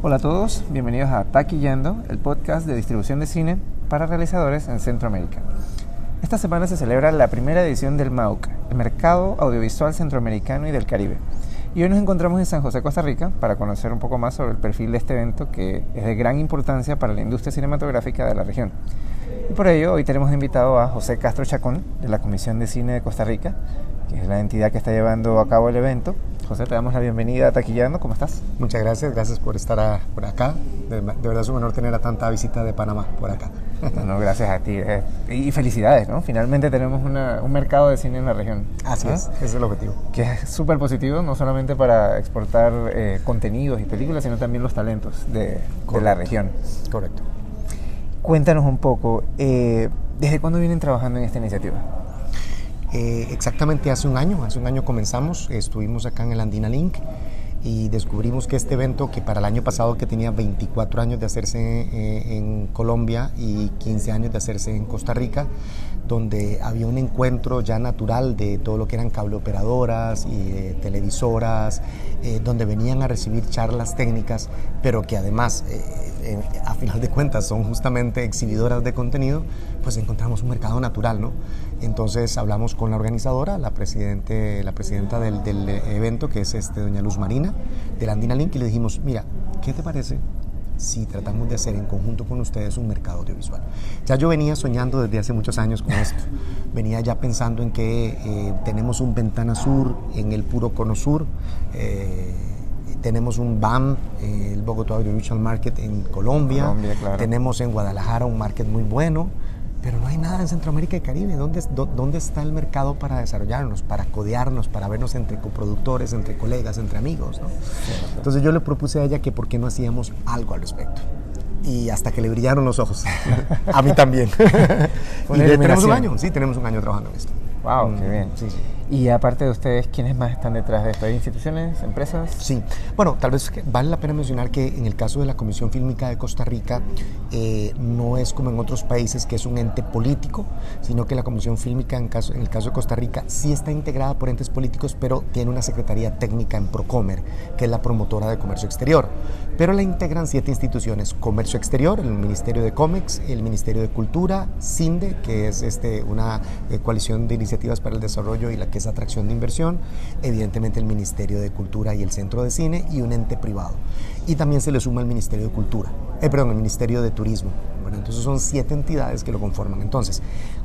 Hola a todos, bienvenidos a Taquillando, el podcast de distribución de cine para realizadores en Centroamérica. Esta semana se celebra la primera edición del MAUC, el Mercado Audiovisual Centroamericano y del Caribe. Y hoy nos encontramos en San José, Costa Rica, para conocer un poco más sobre el perfil de este evento que es de gran importancia para la industria cinematográfica de la región. Y por ello, hoy tenemos invitado a José Castro Chacón, de la Comisión de Cine de Costa Rica, que es la entidad que está llevando a cabo el evento. José, te damos la bienvenida a Taquillando. ¿Cómo estás? Muchas gracias, gracias por estar por acá. De, verdad es un honor tener a tanta visita de Panamá por acá. No, gracias a ti. Eh, y felicidades, ¿no? Finalmente tenemos un mercado de cine en la región. Así es, ese es el objetivo. Que es súper positivo, no solamente para exportar eh, contenidos y películas, sino también los talentos de, de la región. Correcto. Cuéntanos un poco, eh, ¿desde cuándo vienen trabajando en esta iniciativa? Eh, exactamente hace un año, hace un año comenzamos, estuvimos acá en el Andina Link y descubrimos que este evento, que para el año pasado que tenía 24 años de hacerse eh, en Colombia y 15 años de hacerse en Costa Rica, donde había un encuentro ya natural de todo lo que eran cableoperadoras y eh, televisoras, eh, donde venían a recibir charlas técnicas, pero que además, a final de cuentas, son justamente exhibidoras de contenido, pues encontramos un mercado natural, ¿no? Entonces hablamos con la organizadora, la, presidente, la presidenta del, del evento, que es este, doña Luz Marina, de la Andina Link, y le dijimos, mira, ¿qué te parece si tratamos de hacer en conjunto con ustedes un mercado audiovisual. Ya yo venía soñando desde hace muchos años con esto. Venía ya pensando en que eh, tenemos un Ventana Sur en el puro Cono Sur. Eh, tenemos un BAM, eh, el Bogotá Audiovisual Market en Colombia. Colombia claro. Tenemos en Guadalajara un market muy bueno. Pero no hay nada en Centroamérica y Caribe. ¿Dónde, ¿Dónde está el mercado para desarrollarnos, para codearnos, para vernos entre coproductores, entre colegas, entre amigos? ¿no? Entonces yo le propuse a ella que por qué no hacíamos algo al respecto. Y hasta que le brillaron los ojos. a mí también. y tenemos un año, sí, tenemos un año trabajando en esto. Wow, qué mm, bien. Sí, sí. Y aparte de ustedes, ¿quiénes más están detrás de esto? ¿Hay instituciones, empresas? Sí, bueno, tal vez vale la pena mencionar que en el caso de la Comisión Fílmica de Costa Rica eh, no es como en otros países que es un ente político, sino que la Comisión Fílmica en, caso, en el caso de Costa Rica sí está integrada por entes políticos, pero tiene una secretaría técnica en Procomer, que es la promotora de comercio exterior. Pero la integran siete instituciones, Comercio Exterior, el Ministerio de Comex, el Ministerio de Cultura, CINDE, que es este, una eh, coalición de iniciativas para el desarrollo y la que es atracción de inversión, evidentemente el Ministerio de Cultura y el Centro de Cine y un ente privado. Y también se le suma el Ministerio de Cultura, eh, perdón, el Ministerio de Turismo. Bueno, entonces son siete entidades que lo conforman. Entonces,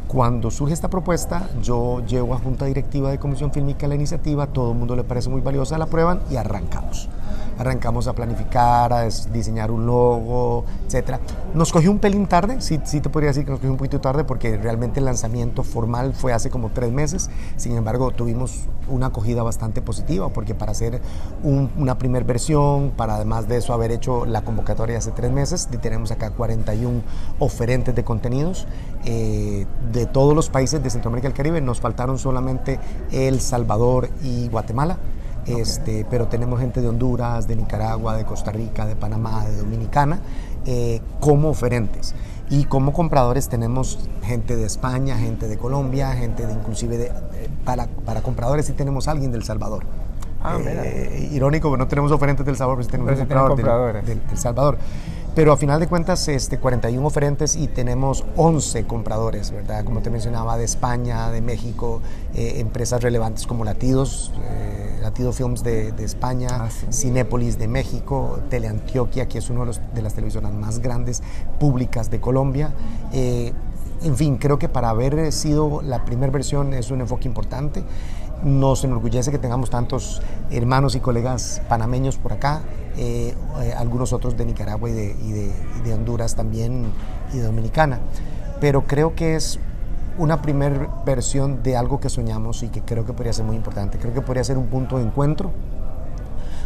cuando surge esta propuesta, yo llevo a Junta Directiva de Comisión Fílmica la iniciativa, todo el mundo le parece muy valiosa, la prueban y arrancamos arrancamos a planificar, a diseñar un logo, etc. Nos cogió un pelín tarde, sí, sí te podría decir que nos cogió un poquito tarde porque realmente el lanzamiento formal fue hace como tres meses, sin embargo tuvimos una acogida bastante positiva porque para hacer una primera versión, para además de eso haber hecho la convocatoria hace tres meses, tenemos acá 41 oferentes de contenidos eh, de todos los países de Centroamérica y el Caribe, nos faltaron solamente El Salvador y Guatemala. Este, pero tenemos gente de Honduras, de Nicaragua, de Costa Rica, de Panamá, de Dominicana, eh, como oferentes. Y como compradores tenemos gente de España, gente de Colombia, gente de inclusive de, para, para compradores sí tenemos alguien del Salvador. Ah, eh, irónico, que no tenemos oferentes del Salvador, pero sí tenemos compradores del, del Salvador. Pero a final de cuentas, este, 41 oferentes y tenemos 11 compradores, ¿verdad? Como te mencionaba, de España, de México, eh, empresas relevantes como Latidos, eh, Latido Films de, España, ah, Cinépolis de México, Teleantioquia, que es una de, de, las televisoras más grandes públicas de Colombia. Eh, en fin, creo que para haber sido la primera versión es un enfoque importante. Nos enorgullece que tengamos tantos hermanos y colegas panameños por acá, eh, eh, algunos otros de Nicaragua y de, Honduras también y de Dominicana. Pero creo que es una primera versión de algo que soñamos y que creo que podría ser muy importante. Creo que podría ser un punto de encuentro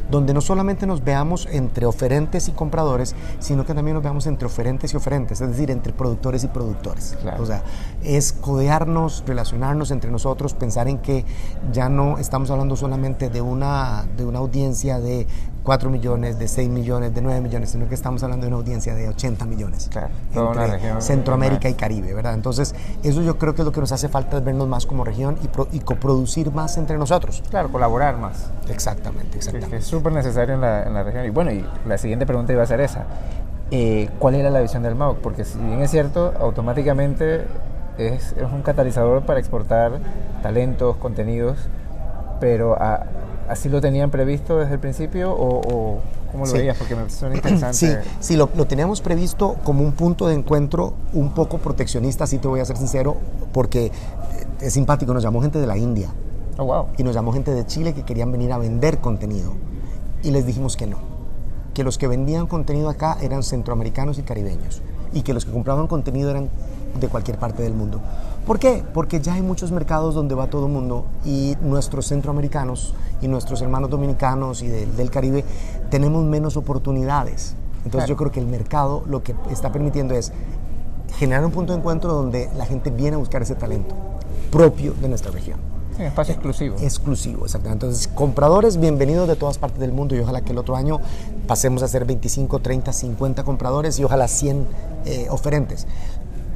donde no solamente nos veamos entre oferentes y compradores, sino que también nos veamos entre oferentes y oferentes, es decir, entre productores y productores. O sea, es codearnos, relacionarnos entre nosotros, pensar en que ya no estamos hablando solamente de una, de una audiencia de 4 millones, de 6 millones, de 9 millones, sino que estamos hablando de una audiencia de 80 millones. Claro, toda entre una región Centroamérica y Caribe, ¿verdad? Entonces, eso yo creo que es lo que nos hace falta es vernos más como región y, pro- y coproducir más entre nosotros. Claro, colaborar más. Exactamente, exactamente. que es súper necesario en la, en la región. Y bueno, y la siguiente pregunta iba a ser esa. Eh, ¿Cuál era la visión del MAUC? Porque si bien es cierto, automáticamente es, es un catalizador para exportar talentos, contenidos, pero a- ¿así lo tenían previsto desde el principio o, o cómo lo Sí. veías? Porque me suena interesante. Sí, sí lo, lo teníamos previsto como un punto de encuentro un poco proteccionista, sí te voy a ser sincero, porque eh, es simpático, nos llamó gente de la India Oh, wow. y nos llamó gente de Chile que querían venir a vender contenido y les dijimos que no, que los que vendían contenido acá eran centroamericanos y caribeños y que los que compraban contenido eran de cualquier parte del mundo. ¿Por qué? Porque ya hay muchos mercados donde va todo el mundo y nuestros centroamericanos y nuestros hermanos dominicanos y del- del Caribe tenemos menos oportunidades. Entonces Claro. yo creo que el mercado lo que está permitiendo es generar un punto de encuentro donde la gente viene a buscar ese talento propio de nuestra región espacio exclusivo. exclusivo, exactamente. Entonces, compradores, bienvenidos de todas partes del mundo y ojalá que el otro año pasemos a ser 25, 30, 50 compradores y ojalá 100 eh, oferentes.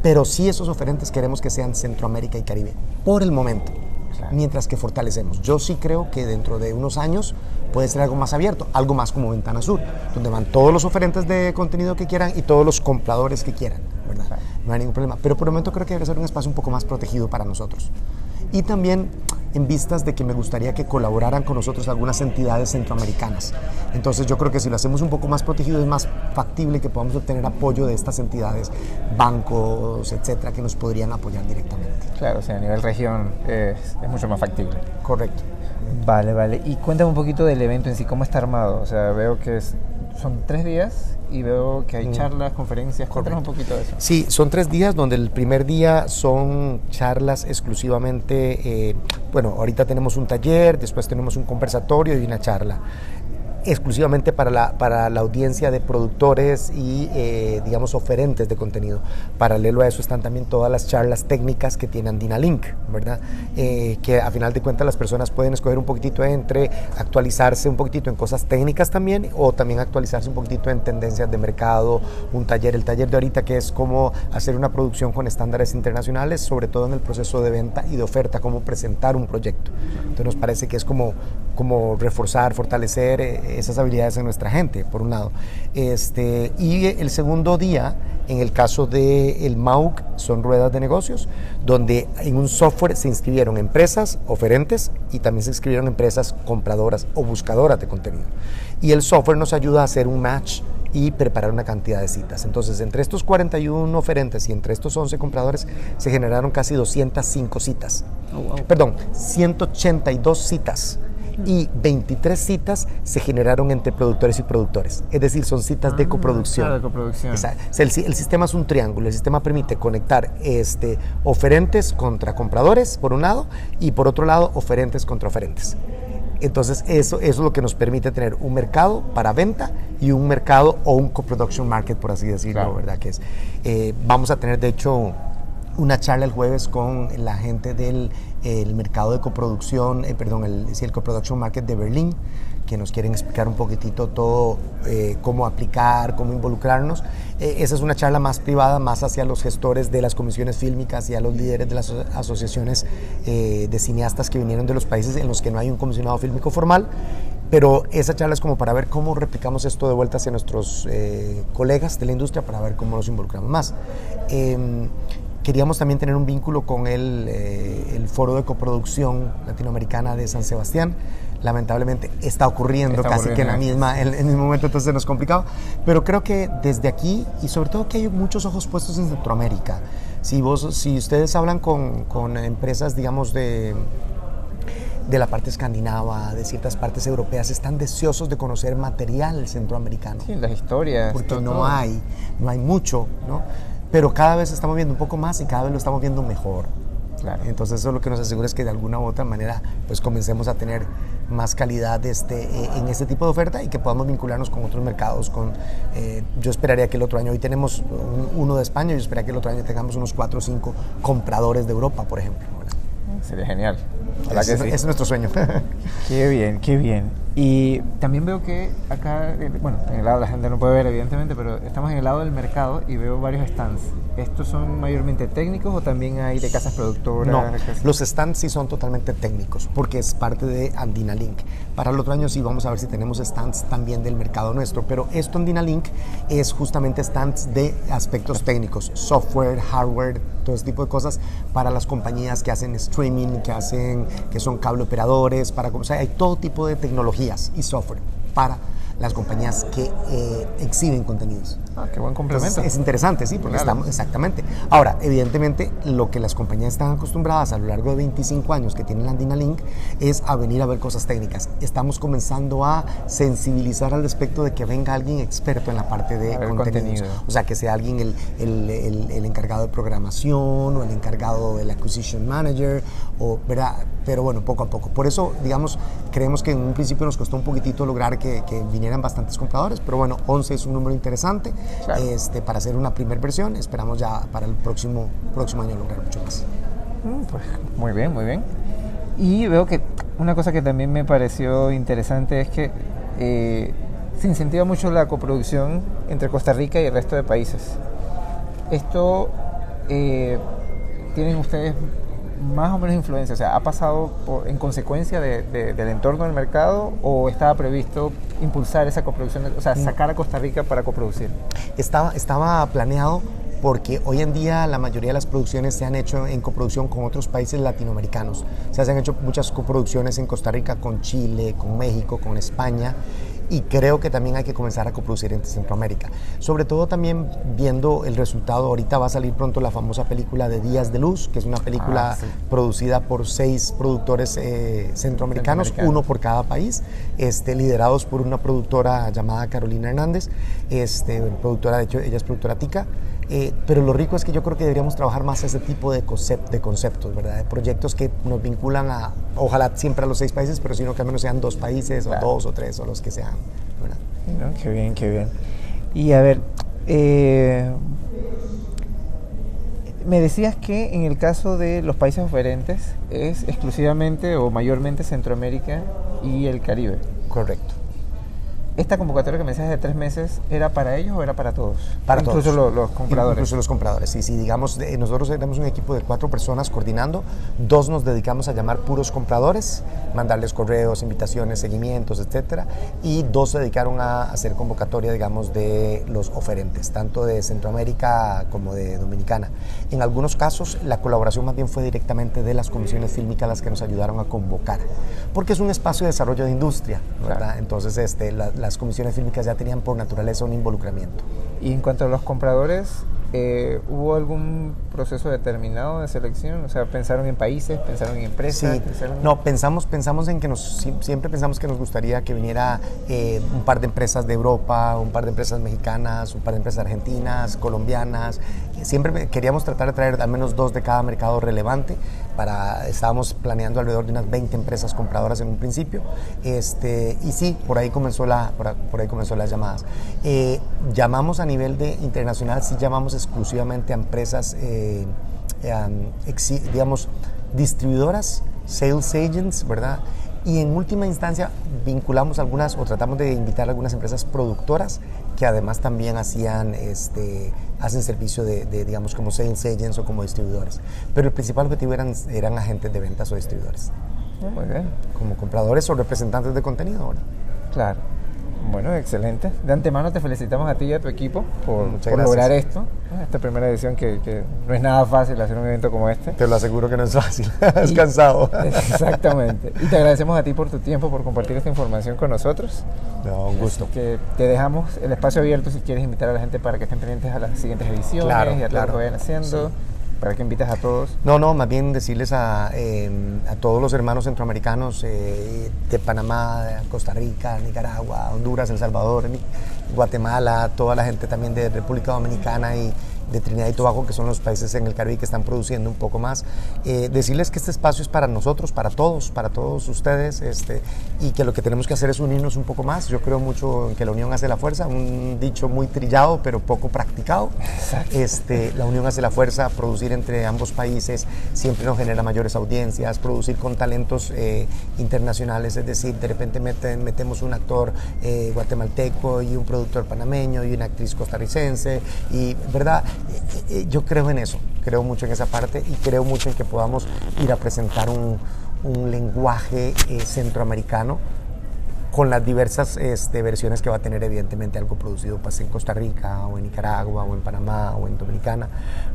Pero sí esos oferentes queremos que sean Centroamérica y Caribe, por el momento, Claro. mientras que fortalecemos. Yo sí creo que dentro de unos años puede ser algo más abierto, algo más como Ventana Sur, donde van todos los oferentes de contenido que quieran y todos los compradores que quieran, ¿verdad? Claro. No hay ningún problema. Pero por el momento creo que debe ser un espacio un poco más protegido para nosotros. Y también en vistas de que me gustaría que colaboraran con nosotros algunas entidades centroamericanas. Entonces yo creo que si lo hacemos un poco más protegido es más factible que podamos obtener apoyo de estas entidades, bancos, etcétera, que nos podrían apoyar directamente. Claro, o sea, a nivel región es, es mucho más factible. Correcto. Vale, vale. Y cuéntame un poquito del evento en sí, cómo está armado. O sea, veo que es- son tres días y veo que hay charlas, conferencias. Cuéntanos un poquito de eso. Sí, son tres días donde el primer día son charlas exclusivamente, eh, bueno, ahorita tenemos un taller, después tenemos un conversatorio y una charla exclusivamente para la, para la audiencia de productores y, eh, digamos, oferentes de contenido. Paralelo a eso están también todas las charlas técnicas que tiene Andina Link, ¿verdad? Eh, que a final de cuentas las personas pueden escoger un poquitito entre actualizarse un poquitito en cosas técnicas también o también actualizarse un poquitito en tendencias de mercado, un taller, el taller de ahorita que es cómo hacer una producción con estándares internacionales, sobre todo en el proceso de venta y de oferta, cómo presentar un proyecto. Entonces nos parece que es como, como reforzar, fortalecer eh, esas habilidades en nuestra gente, por un lado. Este, y el segundo día, en el caso del el MAUC, son ruedas de negocios, donde en un software se inscribieron empresas oferentes y también se inscribieron empresas compradoras o buscadoras de contenido. Y el software nos ayuda a hacer un match y preparar una cantidad de citas. Entonces, entre estos 41 oferentes y entre estos 11 compradores, se generaron casi 205 citas. Perdón, 182 citas. Y 23 citas se generaron entre productores y productores. Es decir, son citas de Ah, coproducción. claro, de coproducción. El, si- el sistema es un triángulo. El sistema permite conectar este, oferentes contra compradores, por un lado, y por otro lado, oferentes contra oferentes. Entonces, eso, eso es lo que nos permite tener un mercado para venta y un mercado o un coproduction market, por así decirlo, Claro. ¿verdad? Que es, eh, vamos a tener, de hecho, una charla el jueves con la gente del el mercado de coproducción, eh, perdón, el, el coproduction market de Berlín, que nos quieren explicar un poquitito todo, eh, cómo aplicar, cómo involucrarnos. Eh, esa es una charla más privada, más hacia los gestores de las comisiones fílmicas y a los líderes de las aso- asociaciones eh, de cineastas que vinieron de los países en los que no hay un comisionado fílmico formal. Pero esa charla es como para ver cómo replicamos esto de vuelta hacia nuestros eh, colegas de la industria, para ver cómo nos involucramos más. Queríamos también tener un vínculo con el, eh, el Foro de Coproducción Latinoamericana de San Sebastián. Lamentablemente está ocurriendo Está casi que en, la ocurriendo, misma, en, en el mismo momento, entonces nos complicaba. Pero creo que desde aquí, y sobre todo que hay muchos ojos puestos en Centroamérica, si, vos, si ustedes hablan con, con empresas, digamos, de, de la parte escandinava, de ciertas partes europeas, están deseosos de conocer material centroamericano Sí, las historias. porque todo- no todo. hay, no hay mucho, ¿no? Pero cada vez estamos viendo un poco más y cada vez lo estamos viendo mejor. Claro. Entonces eso lo que nos asegura es que de alguna u otra manera pues comencemos a tener más calidad este, eh, en este tipo de oferta y que podamos vincularnos con otros mercados. Con, eh, yo esperaría que el otro año, hoy tenemos un- uno de España, yo esperaría que el otro año tengamos unos 4 o 5 compradores de Europa, por ejemplo. Sería genial. Que sí. es nuestro sueño. Qué bien, qué bien. Y también veo que acá, eh, bueno, en el lado la gente no puede ver evidentemente, pero estamos en el lado del mercado y veo varios stands. ¿Estos son mayormente técnicos o también hay de casas productoras? No, los stands sí son totalmente técnicos porque es parte de Andina Link. Para el otro año sí vamos a ver si tenemos stands también del mercado nuestro, pero esto Andina Link es justamente stands de aspectos técnicos, software, hardware, todo ese tipo de cosas para las compañías que hacen streaming, que hacen que son cable operadores, para o sea, hay todo tipo de tecnologías y software para las compañías que eh, exhiben contenidos. Ah, qué buen complemento. Entonces, es interesante, sí, porque Claro. estamos, exactamente. Ahora, evidentemente, lo que las compañías están acostumbradas a lo largo de 25 años que tienen la Andina Link es a venir a ver cosas técnicas. Estamos comenzando a sensibilizar al respecto de que venga alguien experto en la parte de contenidos. contenido. O sea, que sea alguien el, el- el- el encargado de programación o el encargado del acquisition manager, o, ¿verdad? Pero bueno, poco a poco. Por eso, digamos, creemos que en un principio nos costó un poquitito lograr que, que vinieran bastantes compradores, pero bueno, 11 es un número interesante Claro. este, para hacer una primera versión. Esperamos ya para el próximo, próximo año lograr mucho más. Mm, Pues muy bien, muy bien. Y veo que una cosa que también me pareció interesante es que eh, se incentiva mucho la coproducción entre Costa Rica y el resto de países. Esto eh, tienen ustedes más o menos influencia, o sea, ¿ha pasado por- en consecuencia de- de- del entorno del mercado o estaba previsto impulsar esa coproducción, o sea, sacar a Costa Rica para coproducir? Estaba, estaba planeado porque hoy en día la mayoría de las producciones se han hecho en coproducción con otros países latinoamericanos. O sea, se han hecho muchas coproducciones en Costa Rica con Chile, con México, con España y creo que también hay que comenzar a coproducir en Centroamérica. Sobre todo también viendo el resultado, ahorita va a salir pronto la famosa película de Días de Luz, que es una película Ah, sí. producida por seis productores eh, centroamericanos, Centroamericanos. uno por cada país, este, liderados por una productora llamada Carolina Hernández, este, productora, de hecho, ella es productora tica. Eh, pero lo rico es que yo creo que deberíamos trabajar más ese tipo de, concep- de conceptos, ¿verdad? De proyectos que nos vinculan a, ojalá siempre a los seis países, pero sino que al menos sean dos países, Claro. o dos o tres, o los que sean, ¿verdad? ¿no? Qué bien, qué bien. Y a ver, eh, me decías que en el caso de los países oferentes es exclusivamente o mayormente Centroamérica y el Caribe. Correcto. ¿Esta convocatoria que me decías de tres meses era para ellos o era para todos? Para Incluso todos. lo- los compradores. Incluso los compradores. Sí, sí, digamos, nosotros tenemos un equipo de cuatro personas coordinando, dos nos dedicamos a llamar puros compradores, mandarles correos, invitaciones, seguimientos, etcétera, y dos se dedicaron a hacer convocatoria, digamos, de los oferentes, tanto de Centroamérica como de Dominicana. En algunos casos, la colaboración más bien fue directamente de las comisiones fílmicas las que nos ayudaron a convocar, porque es un espacio de desarrollo de industria, ¿verdad? Claro. Entonces, este, la- las comisiones fílmicas ya tenían por naturaleza un involucramiento. Y en cuanto a los compradores, eh, ¿hubo algún proceso determinado de selección? O sea, ¿pensaron en países? ¿Pensaron en empresas? Sí, pensaron- no, pensamos, pensamos en que nos, si- siempre pensamos que nos gustaría que viniera eh, un par de empresas de Europa, un par de empresas mexicanas, un par de empresas argentinas, colombianas. Siempre queríamos tratar de traer al menos dos de cada mercado relevante. Para, estábamos planeando alrededor de unas 20 empresas compradoras en un principio. Este, y sí, por ahí comenzó la, por, por ahí comenzó las llamadas. Eh, llamamos a nivel de internacional, sí llamamos exclusivamente a empresas eh, eh, exi- digamos, distribuidoras, sales agents, ¿verdad? Y en última instancia vinculamos algunas o tratamos de invitar a algunas empresas productoras que además también hacían, este, hacen servicio de, de, digamos, como sales agents o como distribuidores. Pero el principal objetivo eran, eran agentes de ventas o distribuidores, Ah, Muy bien. como compradores o representantes de contenido, ¿verdad? Claro. Bueno, excelente. De antemano te felicitamos a ti y a tu equipo por, lograr esto. Esta primera edición que, que no es nada fácil hacer un evento como este. Te lo aseguro que no es fácil, es cansado. Exactamente. Y te agradecemos a ti por tu tiempo, por compartir esta información con nosotros. No, un gusto. Así que te dejamos el espacio abierto si quieres invitar a la gente para que estén pendientes a las siguientes ediciones Claro, y a lo claro. que vayan haciendo. Para que invites a todos. No, no, más bien decirles a, eh, a todos los hermanos centroamericanos eh, de Panamá, Costa Rica, Nicaragua, Honduras, El Salvador, Guatemala, toda la gente también de República Dominicana y de Trinidad y Tobago, que son los países en el Caribe que están produciendo un poco más. Eh, decirles que este espacio es para nosotros, para todos, para todos ustedes, este, y que lo que tenemos que hacer es unirnos un poco más. Yo creo mucho en que la unión hace la fuerza, un dicho muy trillado, pero poco practicado. Este, la unión hace la fuerza, producir entre ambos países siempre nos genera mayores audiencias, producir con talentos eh, internacionales, es decir, de repente meten, metemos un actor eh, guatemalteco y un productor panameño y una actriz costarricense, y verdad, yo creo en eso, creo mucho en esa parte y creo mucho en que podamos ir a presentar un, lenguaje centroamericano con las diversas este, versiones que va a tener evidentemente algo producido pues, en Costa Rica o en Nicaragua o en Panamá o en Dominicana,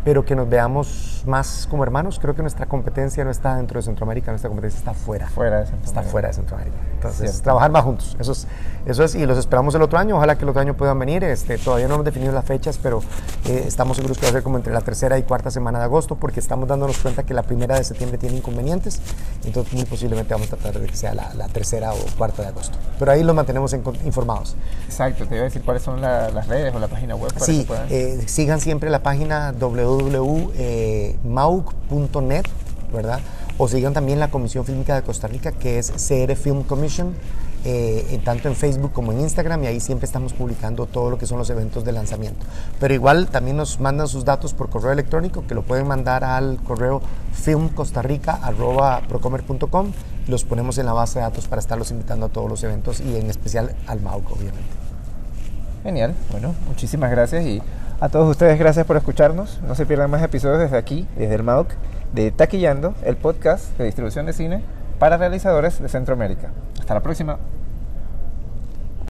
pero que nos veamos más como hermanos. Creo que nuestra competencia no está dentro de Centroamérica, nuestra competencia está fuera. Fuera de Centroamérica. Está fuera de Centroamérica. Entonces, trabajar más juntos. Eso es, eso es, y los esperamos el otro año. Ojalá que el otro año puedan venir. Este, todavía no hemos definido las fechas, pero eh, estamos seguros que va a ser como entre la tercera y cuarta semana de agosto, porque estamos dándonos cuenta que la primera de septiembre tiene inconvenientes. Entonces, muy posiblemente vamos a tratar de que sea la, la tercera o cuarta de agosto pero ahí los mantenemos informados. Exacto, te iba a decir cuáles son las redes o la página web. Para sí, eh, sigan siempre la página www.mauk.net, ¿verdad? O sigan también la Comisión Fílmica de Costa Rica, que es CR Film Commission. Eh, tanto en Facebook como en Instagram y ahí siempre estamos publicando todo lo que son los eventos de lanzamiento. Pero igual también nos mandan sus datos por correo electrónico que lo pueden mandar al correo filmcostarrica.procomer.com los ponemos en la base de datos para estarlos invitando a todos los eventos y en especial al MAUC obviamente. Genial, bueno, muchísimas gracias y a todos ustedes gracias por escucharnos. No se pierdan más episodios desde aquí, desde el MAUC, de Taquillando, el podcast de distribución de cine para realizadores de Centroamérica. Hasta la próxima.